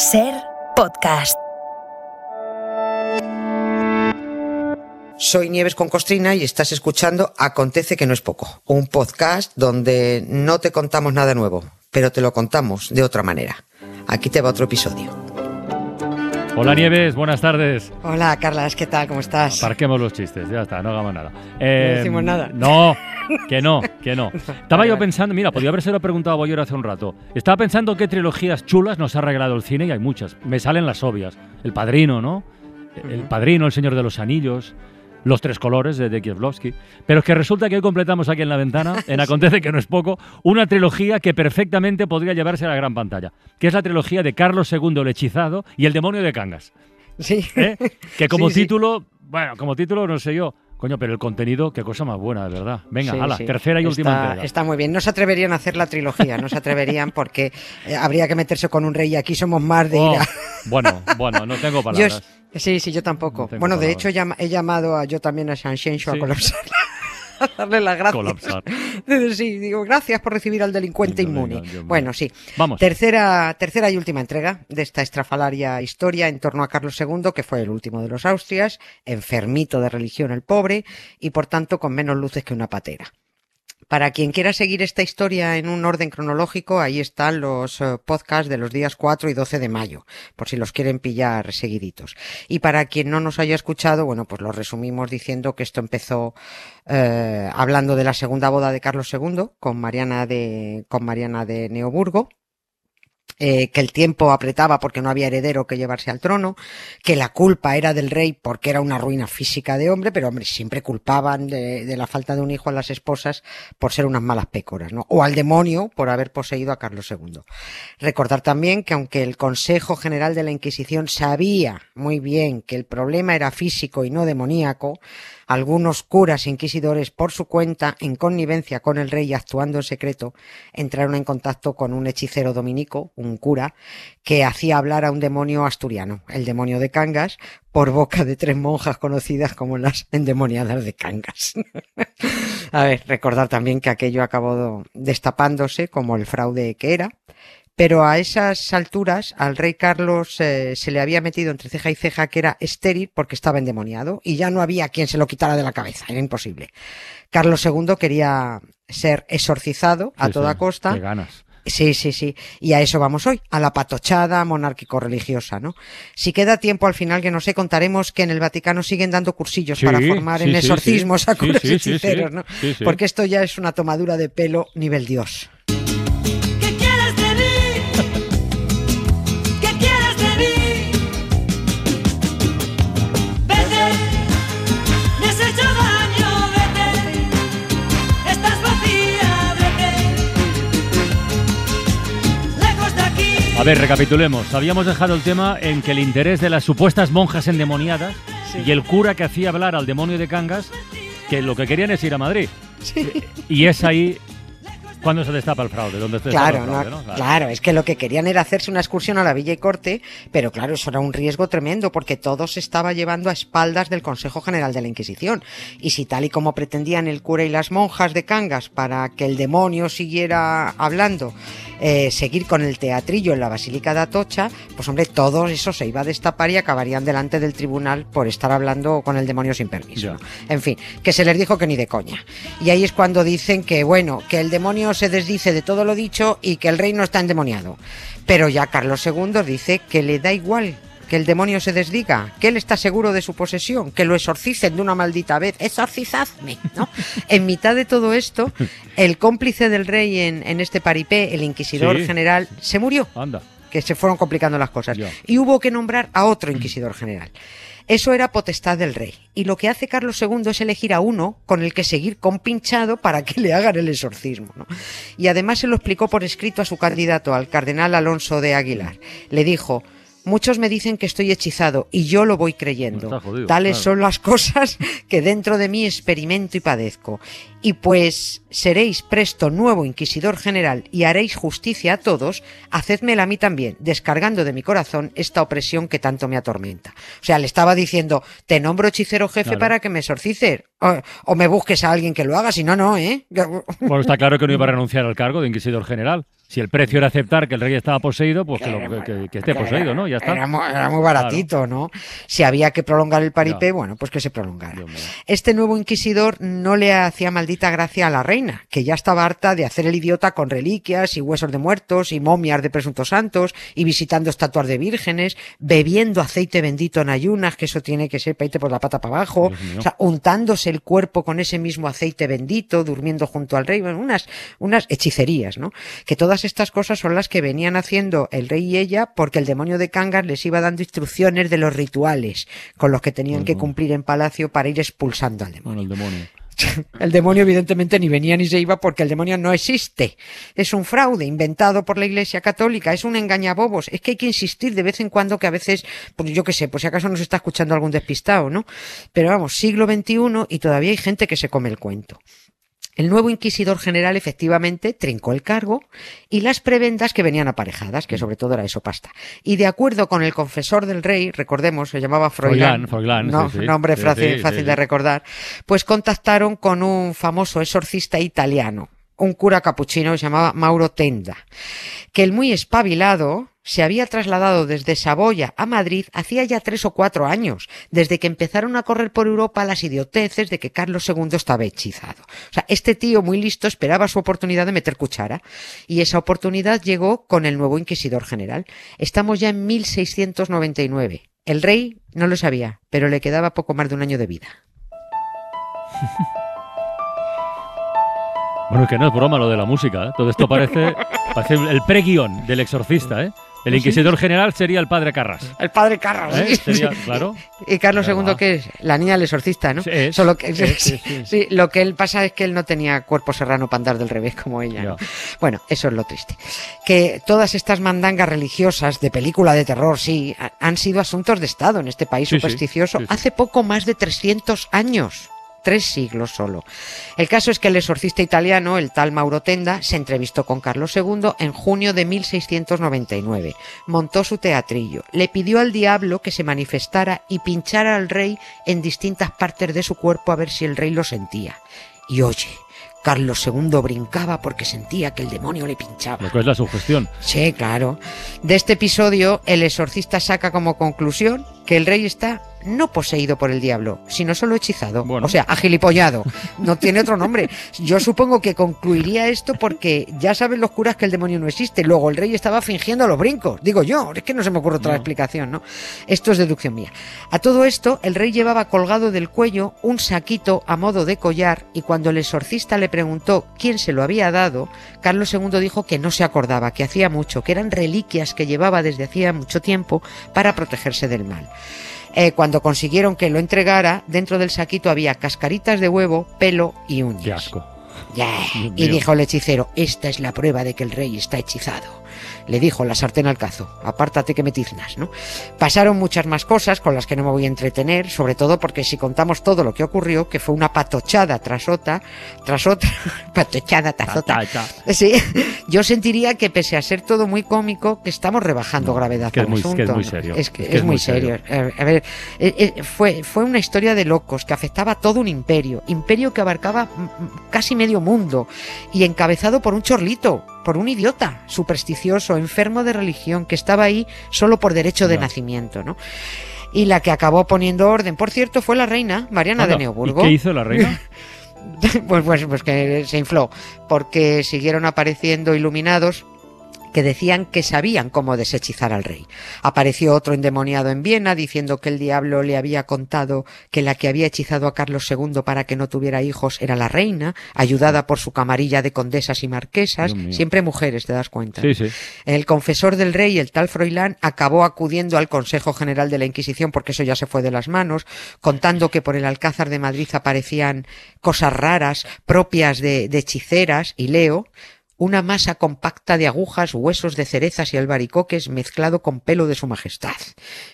Ser podcast. Soy Nieves con Costrina y estás escuchando Acontece que no es poco, un podcast donde no te contamos nada nuevo, pero te lo contamos de otra manera. Aquí te va otro episodio. Hola Nieves, buenas tardes. Hola Carlas, ¿qué tal? ¿Cómo estás? Aparquemos los chistes, ya está, no hagamos nada. no Eh, decimos nada. No, que no, que no. Estaba yo pensando, mira, podía haberse lo preguntado a Boyer hace un rato. Estaba pensando qué trilogías chulas nos ha regalado el cine y hay muchas. Me salen las obvias. El Padrino, ¿no? El Padrino, El Señor de los Anillos. Los tres colores de, de Kieslowski. Pero es que resulta que hoy completamos aquí en la ventana, en Acontece que no es poco, una trilogía que perfectamente podría llevarse a la gran pantalla, que es la trilogía de Carlos II el Hechizado y El Demonio de Cangas. Sí. ¿eh? Que como Sí, sí. título, bueno, como título no sé yo. Coño, pero el contenido, qué cosa más buena, de verdad. Venga, Sí, hala, sí. tercera y última entrega. Está muy bien. No se atreverían a hacer la trilogía, no se atreverían porque eh, habría que meterse con un rey y aquí somos más de Oh, ir a... Bueno, bueno, no tengo palabras. Sí, sí, yo tampoco. No bueno, de palabras. hecho he llamado a yo también a Shanshencho Sí. a colapsar. a darle las gracias. Colapsar. Sí, digo, gracias por recibir al delincuente inmune. bueno, sí. Vamos. Tercera, tercera y última entrega de esta estrafalaria historia en torno a Carlos II, que fue el último de los Austrias, enfermito de religión el pobre, y por tanto con menos luces que una patera. Para quien quiera seguir esta historia en un orden cronológico, ahí están los eh, podcasts de los días 4 y 12 de mayo, por si los quieren pillar seguiditos. Y para quien no nos haya escuchado, bueno, pues lo resumimos diciendo que esto empezó eh, hablando de la segunda boda de Carlos II con Mariana de, con Mariana de Neoburgo. Eh, que el tiempo apretaba porque no había heredero que llevarse al trono, que la culpa era del rey porque era una ruina física de hombre, pero hombre, siempre culpaban de, de la falta de un hijo a las esposas por ser unas malas pécoras, ¿no? O al demonio por haber poseído a Carlos II. Recordar también que aunque el Consejo General de la Inquisición sabía muy bien que el problema era físico y no demoníaco, algunos curas inquisidores por su cuenta, en connivencia con el rey y actuando en secreto, entraron en contacto con un hechicero dominico, un cura, que hacía hablar a un demonio asturiano, el demonio de Cangas, por boca de tres monjas conocidas como las endemoniadas de Cangas. a ver, recordar también que aquello acabó destapándose como el fraude que era. Pero a esas alturas al rey Carlos eh, se le había metido entre ceja y ceja que era estéril porque estaba endemoniado y ya no había quien se lo quitara de la cabeza, era imposible. Carlos II quería ser exorcizado a Sí, toda sí, costa. Qué ganas. Sí, sí, sí. Y a eso vamos hoy, a la patochada monárquico-religiosa, ¿no? Si queda tiempo al final que no sé, contaremos que en el Vaticano siguen dando cursillos Sí, para formar sí, en exorcismos sí. a curas hechiceros. ¿no? Porque esto ya es una tomadura de pelo nivel Dios. Ver, recapitulemos. Habíamos dejado el tema en que el interés de las supuestas monjas endemoniadas y el cura que hacía hablar al demonio de Cangas, que lo que querían es ir a Madrid. Y es ahí cuando se destapa el fraude, se destapa Claro, el fraude, ¿no? claro, es que lo que querían era hacerse una excursión a la Villa y Corte, pero claro, eso era un riesgo tremendo porque todo se estaba llevando a espaldas del Consejo General de la Inquisición. Y si tal y como pretendían el cura y las monjas de Cangas para que el demonio siguiera hablando, eh, seguir con el teatrillo en la Basílica de Atocha, pues hombre, todo eso se iba a destapar y acabarían delante del tribunal por estar hablando con el demonio sin permiso. En fin, que se les dijo que ni de coña. Y ahí es cuando dicen que, bueno, que el demonio se desdice de todo lo dicho y que el reino está endemoniado. Pero ya Carlos II dice que le da igual que el demonio se desdiga, que él está seguro de su posesión, que lo exorcicen de una maldita vez, exorcizadme, ¿no? en mitad de todo esto, el cómplice del rey en, en este paripé, el inquisidor Sí. general, se murió Anda. que se fueron complicando las cosas. Ya. Y hubo que nombrar a otro inquisidor general. Eso era potestad del rey. Y lo que hace Carlos II es elegir a uno con el que seguir compinchado para que le hagan el exorcismo. ¿no? Y además se lo explicó por escrito a su candidato, al cardenal Alonso de Aguilar. Le dijo, Muchos me dicen que estoy hechizado y yo lo voy creyendo. Jodido, Tales claro. son las cosas que dentro de mí experimento y padezco. Y pues seréis presto nuevo inquisidor general y haréis justicia a todos, hacedmela a mí también, descargando de mi corazón esta opresión que tanto me atormenta. O sea, le estaba diciendo, te nombro hechicero jefe Claro. para que me exorcices, o, o me busques a alguien que lo haga, si no, no, ¿eh? Bueno, está claro que no iba a renunciar al cargo de inquisidor general. Si el precio era aceptar que el rey estaba poseído, pues que, lo- que- que esté poseído, ¿no? Ya está. Era, mu- era muy baratito, ¿no? Si había que prolongar el paripé, bueno, pues que se prolongara. Este nuevo inquisidor no le hacía maldita gracia a la reina, que ya estaba harta de hacer el idiota con reliquias y huesos de muertos y momias de presuntos santos y visitando estatuas de vírgenes, bebiendo aceite bendito en ayunas, que eso tiene que ser para irte por la pata para abajo, o sea, untándose el cuerpo con ese mismo aceite bendito, durmiendo junto al rey, bueno, unas, unas hechicerías, ¿no? Que todas estas cosas son las que venían haciendo el rey y ella porque el demonio de Kangas les iba dando instrucciones de los rituales con los que tenían que cumplir en palacio para ir expulsando al demonio. Bueno, el demonio. El demonio evidentemente ni venía ni se iba porque el demonio no existe. Es un fraude inventado por la Iglesia Católica, es un engañabobos. Es que hay que insistir de vez en cuando que a veces, pues yo qué sé, pues si acaso nos está escuchando algún despistado, ¿no? Pero vamos, siglo XXI y todavía hay gente que se come el cuento. El nuevo inquisidor general efectivamente trincó el cargo y las prebendas que venían aparejadas, que sobre todo era eso pasta. Y de acuerdo con el confesor del rey, recordemos, se llamaba Froilán, Froilán, Froilán, no, sí, sí. nombre Sí, fácil, de recordar, pues contactaron con un famoso exorcista italiano, un cura capuchino que se llamaba Mauro Tenda, que el muy espabilado se había trasladado desde Saboya a Madrid hacía ya tres o cuatro años, desde que empezaron a correr por Europa las idioteces de que Carlos II estaba hechizado. O sea, este tío muy listo esperaba su oportunidad de meter cuchara, y esa oportunidad llegó con el nuevo inquisidor general. Estamos ya en 1699. El rey no lo sabía, pero le quedaba poco más de un año de vida. Bueno, es que no es broma lo de la música. ¿eh? Todo esto parece, parece el pre-guión del exorcista. ¿eh? El inquisidor general sería el padre Carras. El padre Carlos. ¿eh? Sería, claro. Y Carlos II, va. que es la niña del exorcista, ¿no? Sí, es, Solo que, sí, sí, sí. sí, lo que él pasa es que él no tenía cuerpo serrano para andar del revés como ella. Bueno, eso es lo triste. Que todas estas mandangas religiosas de película de terror, sí, ha- han sido asuntos de Estado en este país supersticioso hace poco más de 300 años. Tres siglos solo. El caso es que el exorcista italiano, el tal Mauro Tenda, se entrevistó con Carlos II en junio de 1699. Montó su teatrillo, le pidió al diablo que se manifestara y pinchara al rey en distintas partes de su cuerpo a ver si el rey lo sentía. Y oye, Carlos II brincaba porque sentía que el demonio le pinchaba. Lo que es la sugestión. Sí, claro. De este episodio, el exorcista saca como conclusión que el rey está no poseído por el diablo, sino solo hechizado. Bueno. O sea, agilipollado. No tiene otro nombre. Yo supongo que concluiría esto porque ya saben los curas que el demonio no existe. Luego el rey estaba fingiendo los brincos. Digo yo, es que no se me ocurre otra No. explicación, ¿no? Esto es deducción mía. A todo esto, el rey llevaba colgado del cuello un saquito a modo de collar y cuando el exorcista le preguntó quién se lo había dado, Carlos II dijo que no se acordaba, que hacía mucho, que eran reliquias que llevaba desde hacía mucho tiempo para protegerse del mal. Eh, cuando consiguieron que lo entregara, dentro del saquito había cascaritas de huevo, pelo y uñas. Qué asco. Y dijo el hechicero, esta es la prueba de que el rey está hechizado. Le dijo la sartén al cazo, apártate que me tiznas, ¿no? Pasaron muchas más cosas con las que no me voy a entretener, sobre todo porque si contamos todo lo que ocurrió, que fue una patochada tras otra, tras otra, patochada tras otra. Sí, yo sentiría que pese a ser todo muy cómico, que estamos rebajando No, gravedad que es al muy- que es asunto. muy serio. Es que Es es, que es muy serio. Eh, A ver, eh, eh, fue, fue una historia de locos que afectaba a todo un imperio, imperio que abarcaba casi medio mundo y encabezado por un chorlito, por un idiota supersticioso, enfermo de religión, que estaba ahí solo por derecho de nacimiento, ¿no? Y la que acabó poniendo orden, por cierto, fue la reina Mariana de Anda, Neoburgo. ¿Y qué hizo la reina? pues, pues, pues que se infló, porque siguieron apareciendo iluminados que decían que sabían cómo deshechizar al rey. Apareció otro endemoniado en Viena diciendo que el diablo le había contado que la que había hechizado a Carlos II para que no tuviera hijos era la reina, ayudada por su camarilla de condesas y marquesas, siempre mujeres, te das cuenta. Sí, sí. El confesor del rey, el tal Froilán, acabó acudiendo al Consejo General de la Inquisición, porque eso ya se fue de las manos, contando que por el Alcázar de Madrid aparecían cosas raras propias de, de hechiceras, y leo, una masa compacta de agujas, huesos de cerezas y albaricoques mezclado con pelo de su majestad.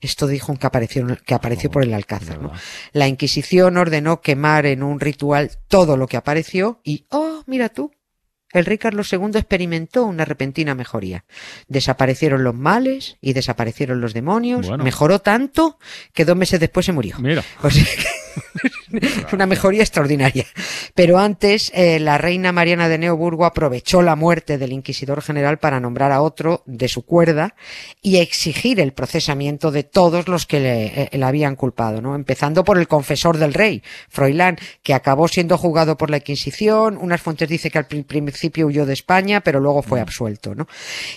Esto dijo un que apareció, que apareció por el Alcázar. ¿no? La Inquisición ordenó quemar en un ritual todo lo que apareció y, oh, mira tú, el rey Carlos II experimentó una repentina mejoría. Desaparecieron los males y desaparecieron los demonios. Bueno. Mejoró tanto que dos meses después se murió. Mira. O sea que- una mejoría extraordinaria. Pero antes, eh, la reina Mariana de Neoburgo aprovechó la muerte del inquisidor general para nombrar a otro de su cuerda y exigir el procesamiento de todos los que le, eh, le habían culpado, ¿no? Empezando por el confesor del rey, Froilán, que acabó siendo juzgado por la Inquisición. Unas fuentes dicen que al pri- principio huyó de España, pero luego fue absuelto, ¿no?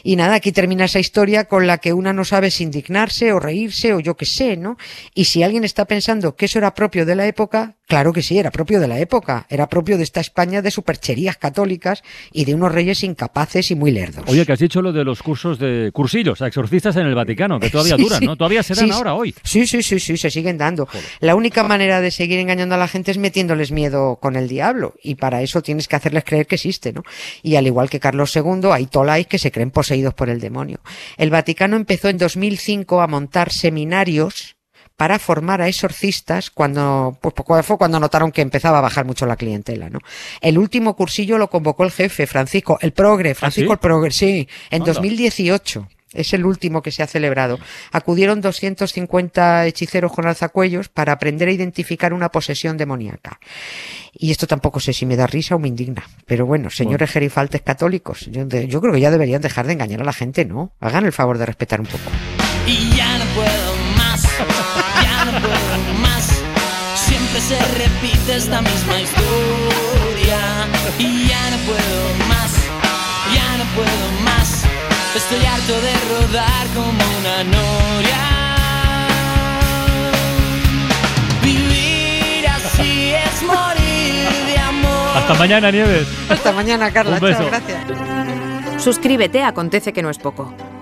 Y nada, aquí termina esa historia con la que una no sabe si indignarse o reírse o yo qué sé, ¿no? Y si alguien está pensando que eso era propio de la época, claro que sí, era propio de la época. Era propio de esta España de supercherías católicas y de unos reyes incapaces y muy lerdos. Oye, que has dicho lo de los cursos de cursillos a exorcistas en el Vaticano, que todavía Sí, duran, sí. ¿no? Todavía se dan Sí, ahora, hoy. Sí, sí, sí, sí, se siguen dando. La única manera de seguir engañando a la gente es metiéndoles miedo con el diablo. Y para eso tienes que hacerles creer que existe, ¿no? Y al igual que Carlos II, hay tolais que se creen poseídos por el demonio. El Vaticano empezó en 2005 a montar seminarios para formar a exorcistas cuando, pues cu- fue cuando notaron que empezaba a bajar mucho la clientela, ¿no? El último cursillo lo convocó el jefe, Francisco, el progre, Francisco ¿sí? el progre, sí, en Anda. 2018. Es el último que se ha celebrado. Acudieron 250 hechiceros con alzacuellos para aprender a identificar una posesión demoníaca. Y esto tampoco sé si me da risa o me indigna. Pero bueno, señores gerifaltes católicos, yo creo que ya deberían dejar de engañar a la gente, ¿no? Hagan el favor de respetar un poco. Puedo más. Siempre se repite esta misma historia. Y ya no puedo más, ya no puedo más. Estoy harto de rodar como una noria. Vivir así es morir de amor. Hasta mañana, Nieves. Hasta mañana, Carla. Un beso. Chao, gracias. Suscríbete Acontece que no es poco.